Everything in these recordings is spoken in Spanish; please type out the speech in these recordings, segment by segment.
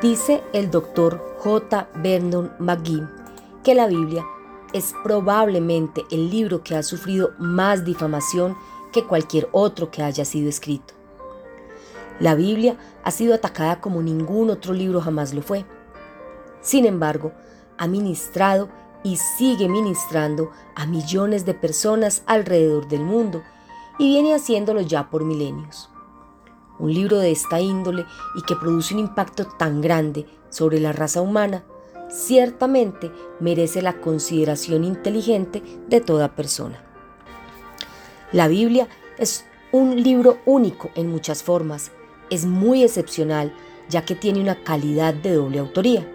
Dice el doctor J. Vernon McGee que la Biblia es probablemente el libro que ha sufrido más difamación que cualquier otro que haya sido escrito. La Biblia ha sido atacada como ningún otro libro jamás lo fue. Sin embargo, ha ministrado y sigue ministrando a millones de personas alrededor del mundo y viene haciéndolo ya por milenios. Un libro de esta índole y que produce un impacto tan grande sobre la raza humana, ciertamente merece la consideración inteligente de toda persona. La Biblia es un libro único en muchas formas, es muy excepcional ya que tiene una calidad de doble autoría.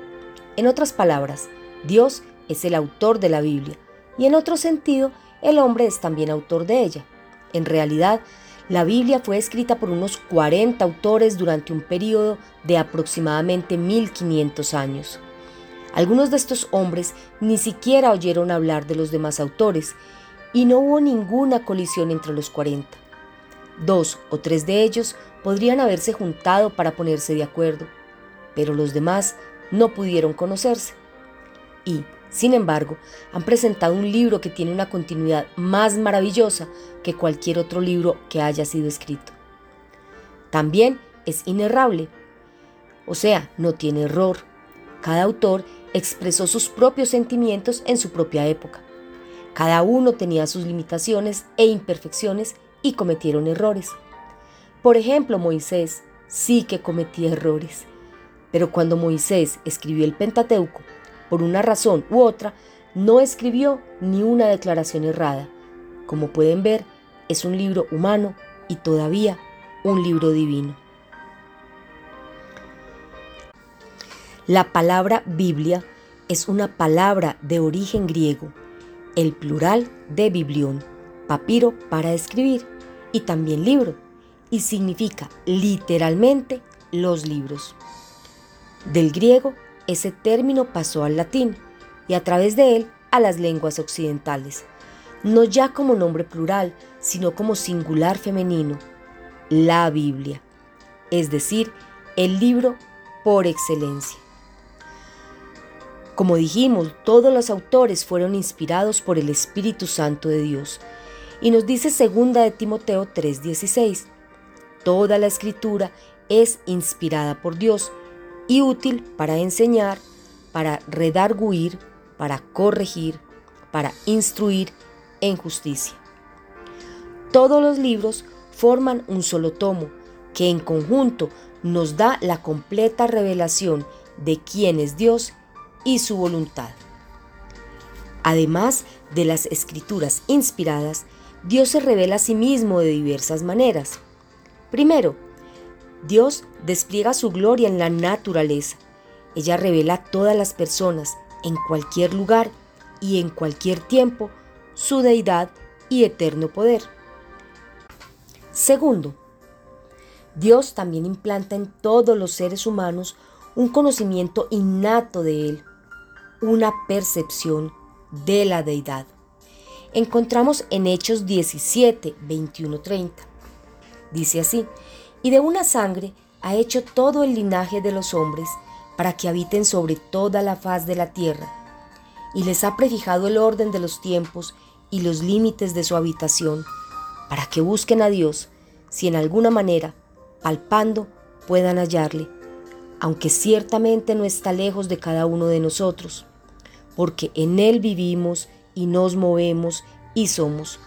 En otras palabras, Dios es el autor de la Biblia y en otro sentido, el hombre es también autor de ella. En realidad, la Biblia fue escrita por unos 40 autores durante un periodo de aproximadamente 1500 años. Algunos de estos hombres ni siquiera oyeron hablar de los demás autores y no hubo ninguna colisión entre los 40. Dos o tres de ellos podrían haberse juntado para ponerse de acuerdo, pero los demás no pudieron conocerse. Y, sin embargo, han presentado un libro que tiene una continuidad más maravillosa que cualquier otro libro que haya sido escrito. También es inerrable, o sea, no tiene error. Cada autor expresó sus propios sentimientos en su propia época. Cada uno tenía sus limitaciones e imperfecciones y cometieron errores. Por ejemplo, Moisés sí que cometía errores, pero cuando Moisés escribió el Pentateuco, por una razón u otra, no escribió ni una declaración errada. Como pueden ver, es un libro humano y todavía un libro divino. La palabra Biblia es una palabra de origen griego, el plural de biblión, papiro para escribir y también libro y significa literalmente los libros. Del griego, ese término pasó al latín y a través de él a las lenguas occidentales, no ya como nombre plural, sino como singular femenino, la Biblia, es decir, el libro por excelencia. Como dijimos, todos los autores fueron inspirados por el Espíritu Santo de Dios. Y nos dice segunda de Timoteo 3:16, Toda la escritura es inspirada por Dios y útil para enseñar, para redarguir, para corregir, para instruir en justicia. Todos los libros forman un solo tomo que en conjunto nos da la completa revelación de quién es Dios y su voluntad. Además de las escrituras inspiradas, Dios se revela a sí mismo de diversas maneras. Primero, Dios despliega su gloria en la naturaleza. Ella revela a todas las personas, en cualquier lugar y en cualquier tiempo, su deidad y eterno poder. Segundo, Dios también implanta en todos los seres humanos un conocimiento innato de Él, una percepción de la deidad. Encontramos en Hechos 17, 21, 30. Dice así, y de una sangre ha hecho todo el linaje de los hombres para que habiten sobre toda la faz de la tierra, y les ha prefijado el orden de los tiempos y los límites de su habitación, para que busquen a Dios, si en alguna manera, palpando, puedan hallarle, aunque ciertamente no está lejos de cada uno de nosotros, porque en Él vivimos y nos movemos y somos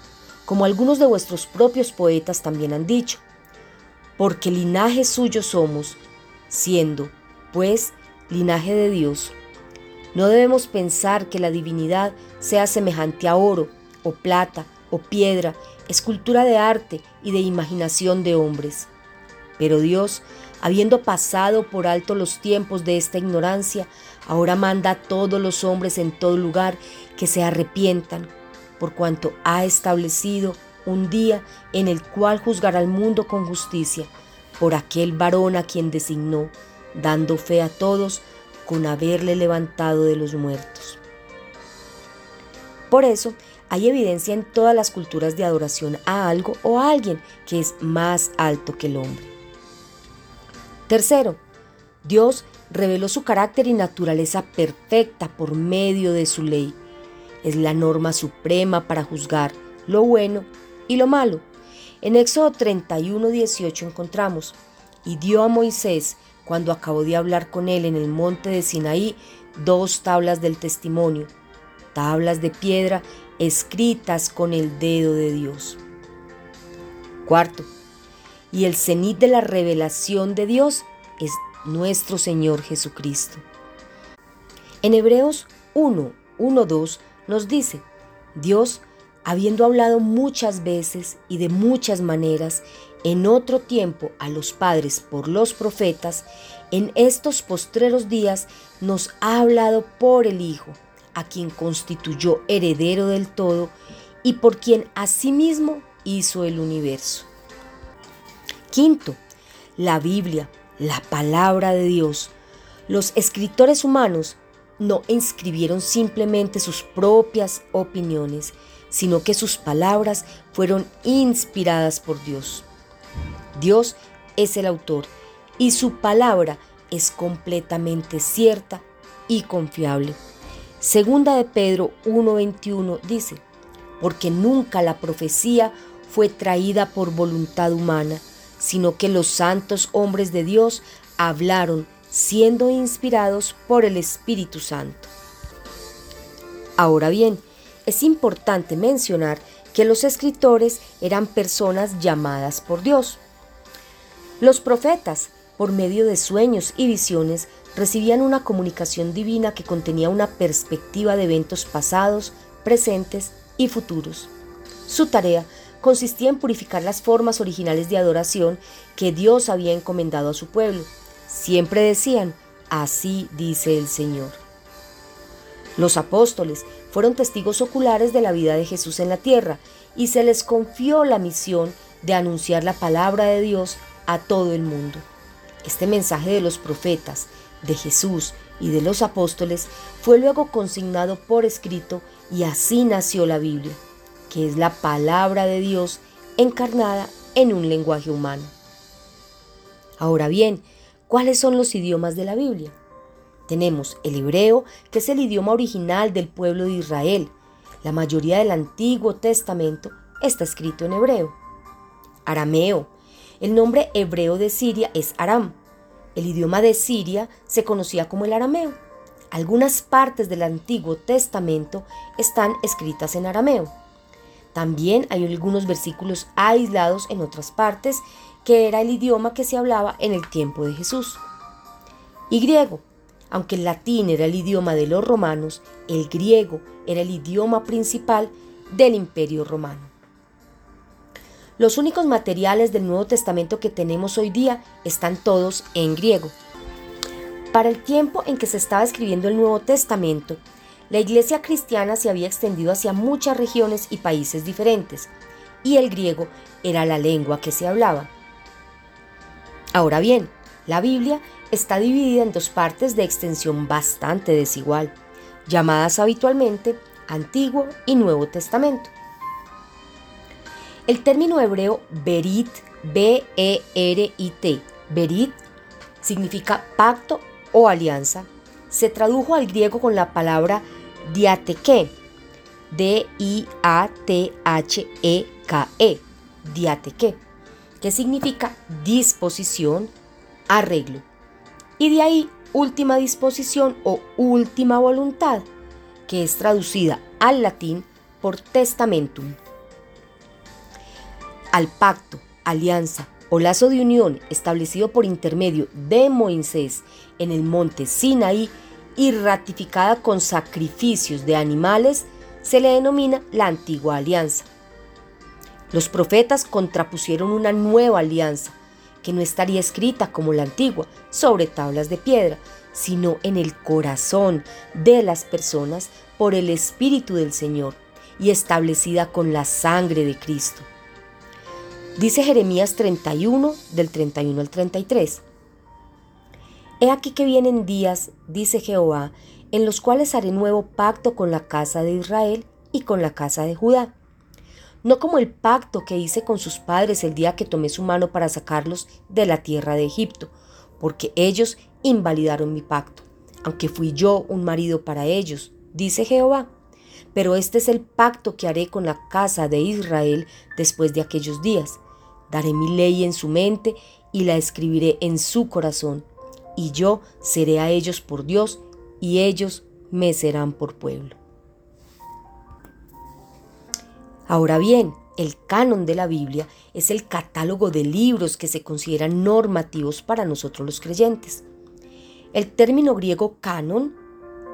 como algunos de vuestros propios poetas también han dicho, porque linaje suyo somos, siendo, pues, linaje de Dios. No debemos pensar que la divinidad sea semejante a oro, o plata, o piedra, escultura de arte y de imaginación de hombres. Pero Dios, habiendo pasado por alto los tiempos de esta ignorancia, ahora manda a todos los hombres en todo lugar que se arrepientan por cuanto ha establecido un día en el cual juzgará al mundo con justicia por aquel varón a quien designó, dando fe a todos con haberle levantado de los muertos. Por eso, hay evidencia en todas las culturas de adoración a algo o a alguien que es más alto que el hombre. Tercero, Dios reveló su carácter y naturaleza perfecta por medio de su ley. Es la norma suprema para juzgar lo bueno y lo malo. En Éxodo 31, 18 encontramos, y dio a Moisés, cuando acabó de hablar con él en el monte de Sinaí, dos tablas del testimonio, tablas de piedra escritas con el dedo de Dios. Cuarto, y el cenit de la revelación de Dios es nuestro Señor Jesucristo. En Hebreos 1, 1, 2 nos dice, Dios, habiendo hablado muchas veces y de muchas maneras en otro tiempo a los padres por los profetas, en estos postreros días nos ha hablado por el Hijo, a quien constituyó heredero del todo y por quien asimismo hizo el universo. Quinto, la Biblia, la palabra de Dios. Los escritores humanos no inscribieron simplemente sus propias opiniones, sino que sus palabras fueron inspiradas por Dios. Dios es el autor y su palabra es completamente cierta y confiable. Segunda de Pedro 1:21 dice, porque nunca la profecía fue traída por voluntad humana, sino que los santos hombres de Dios hablaron siendo inspirados por el Espíritu Santo. Ahora bien, es importante mencionar que los escritores eran personas llamadas por Dios. Los profetas, por medio de sueños y visiones, recibían una comunicación divina que contenía una perspectiva de eventos pasados, presentes y futuros. Su tarea consistía en purificar las formas originales de adoración que Dios había encomendado a su pueblo. Siempre decían, así dice el Señor. Los apóstoles fueron testigos oculares de la vida de Jesús en la tierra y se les confió la misión de anunciar la palabra de Dios a todo el mundo. Este mensaje de los profetas, de Jesús y de los apóstoles fue luego consignado por escrito y así nació la Biblia, que es la palabra de Dios encarnada en un lenguaje humano. Ahora bien, ¿cuáles son los idiomas de la Biblia? Tenemos el hebreo, que es el idioma original del pueblo de Israel. La mayoría del Antiguo Testamento está escrito en hebreo. Arameo, el nombre hebreo de Siria es Aram. El idioma de Siria se conocía como el arameo. Algunas partes del Antiguo Testamento están escritas en arameo. También hay algunos versículos aislados en otras partes que era el idioma que se hablaba en el tiempo de Jesús. Y griego. Aunque el latín era el idioma de los romanos, el griego era el idioma principal del imperio romano. Los únicos materiales del Nuevo Testamento que tenemos hoy día están todos en griego. Para el tiempo en que se estaba escribiendo el Nuevo Testamento, la iglesia cristiana se había extendido hacia muchas regiones y países diferentes, y el griego era la lengua que se hablaba. Ahora bien, la Biblia está dividida en dos partes de extensión bastante desigual, llamadas habitualmente Antiguo y Nuevo Testamento. El término hebreo berit, B-E-R-I-T, berit, significa pacto o alianza. Se tradujo al griego con la palabra diateke, D-I-A-T-H-E-K-E, diateke, que significa disposición, arreglo. Y de ahí última disposición o última voluntad, que es traducida al latín por testamentum al pacto, alianza o lazo de unión establecido por intermedio de Moisés en el monte Sinaí y ratificada con sacrificios de animales, se le denomina la antigua alianza. Los profetas contrapusieron una nueva alianza, que no estaría escrita como la antigua, sobre tablas de piedra, sino en el corazón de las personas por el Espíritu del Señor y establecida con la sangre de Cristo. Dice Jeremías 31 del 31 al 33. He aquí que vienen días, dice Jehová, en los cuales haré nuevo pacto con la casa de Israel y con la casa de Judá. No como el pacto que hice con sus padres el día que tomé su mano para sacarlos de la tierra de Egipto, porque ellos invalidaron mi pacto, aunque fui yo un marido para ellos, dice Jehová. Pero este es el pacto que haré con la casa de Israel después de aquellos días. Daré mi ley en su mente y la escribiré en su corazón, y yo seré a ellos por Dios, y ellos me serán por pueblo. Ahora bien, el canon de la Biblia es el catálogo de libros que se consideran normativos para nosotros los creyentes. El término griego canon,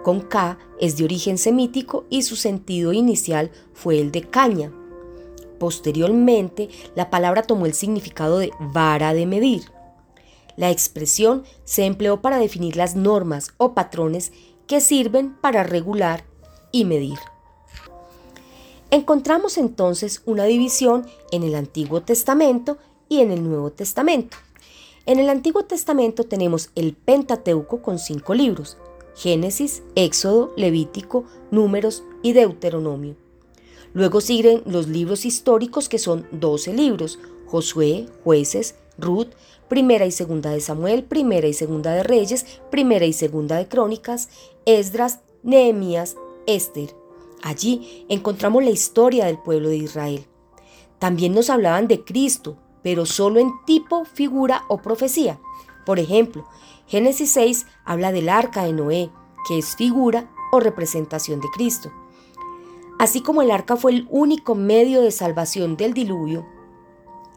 con K, es de origen semítico y su sentido inicial fue el de caña. Posteriormente, la palabra tomó el significado de vara de medir. La expresión se empleó para definir las normas o patrones que sirven para regular y medir. Encontramos entonces una división en el Antiguo Testamento y en el Nuevo Testamento. En el Antiguo Testamento tenemos el Pentateuco con cinco libros, Génesis, Éxodo, Levítico, Números y Deuteronomio. Luego siguen los libros históricos que son 12 libros, Josué, Jueces, Ruth, Primera y Segunda de Samuel, Primera y Segunda de Reyes, Primera y Segunda de Crónicas, Esdras, Nehemías, Esther. Allí encontramos la historia del pueblo de Israel. También nos hablaban de Cristo, pero solo en tipo, figura o profecía. Por ejemplo, Génesis 6 habla del arca de Noé, que es figura o representación de Cristo. Así como el arca fue el único medio de salvación del diluvio,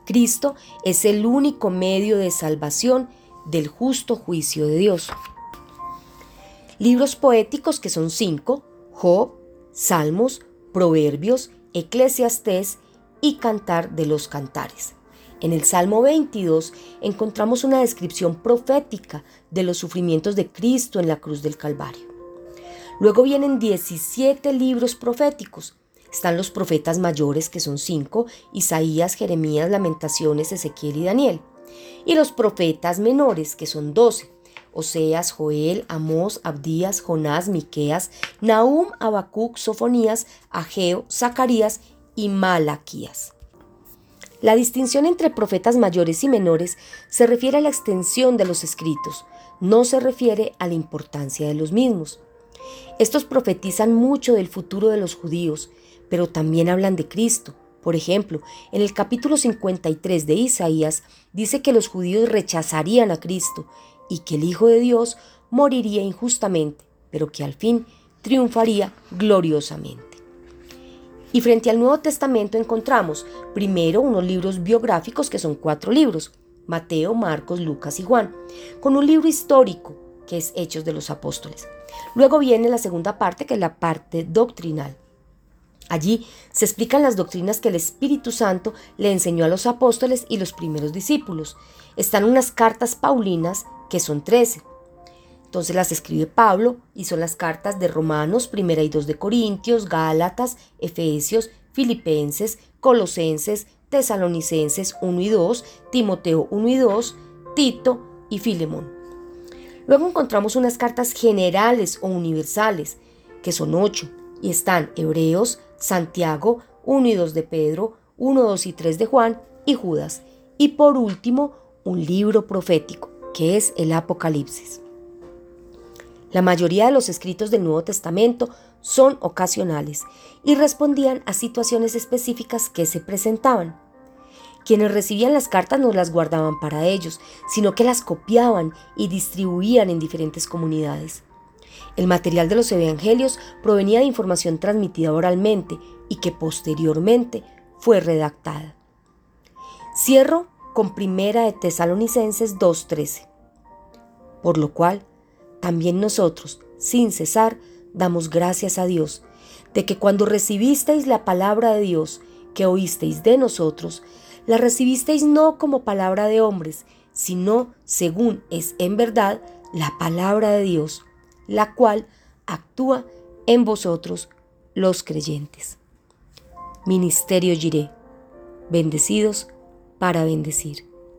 Cristo es el único medio de salvación del justo juicio de Dios. Libros poéticos que son cinco, Job, Salmos, Proverbios, Eclesiastés y Cantar de los Cantares. En el Salmo 22 encontramos una descripción profética de los sufrimientos de Cristo en la cruz del Calvario. Luego vienen 17 libros proféticos. Están los profetas mayores, que son cinco, Isaías, Jeremías, Lamentaciones, Ezequiel y Daniel. Y los profetas menores, que son 12, Oseas, Joel, Amós, Abdías, Jonás, Miqueas, Nahum, Habacuc, Sofonías, Ageo, Zacarías y Malaquías. La distinción entre profetas mayores y menores se refiere a la extensión de los escritos, no se refiere a la importancia de los mismos. Estos profetizan mucho del futuro de los judíos, pero también hablan de Cristo. Por ejemplo, en el capítulo 53 de Isaías dice que los judíos rechazarían a Cristo y que el Hijo de Dios moriría injustamente, pero que al fin triunfaría gloriosamente. Y frente al Nuevo Testamento encontramos primero unos libros biográficos que son cuatro libros, Mateo, Marcos, Lucas y Juan, con un libro histórico que es Hechos de los Apóstoles. Luego viene la segunda parte que es la parte doctrinal. Allí se explican las doctrinas que el Espíritu Santo le enseñó a los apóstoles y los primeros discípulos. Están unas cartas paulinas que son 13. Entonces las escribe Pablo y son las cartas de Romanos, primera y dos de Corintios, Gálatas, Efesios, Filipenses, Colosenses, Tesalonicenses 1 y 2, Timoteo 1 y 2, Tito y Filemón. Luego encontramos unas cartas generales o universales, que son ocho, y están Hebreos, Santiago, 1 y 2 de Pedro, 1, 2 y 3 de Juan y Judas. Y por último, un libro profético, que es el Apocalipsis. La mayoría de los escritos del Nuevo Testamento son ocasionales y respondían a situaciones específicas que se presentaban. Quienes recibían las cartas no las guardaban para ellos, sino que las copiaban y distribuían en diferentes comunidades. El material de los evangelios provenía de información transmitida oralmente y que posteriormente fue redactada. Cierro con Primera de Tesalonicenses 2.13. Por lo cual, también nosotros, sin cesar, damos gracias a Dios de que cuando recibisteis la palabra de Dios que oísteis de nosotros, la recibisteis no como palabra de hombres, sino según es en verdad la palabra de Dios, la cual actúa en vosotros los creyentes. Ministerio Giré. Bendecidos para bendecir.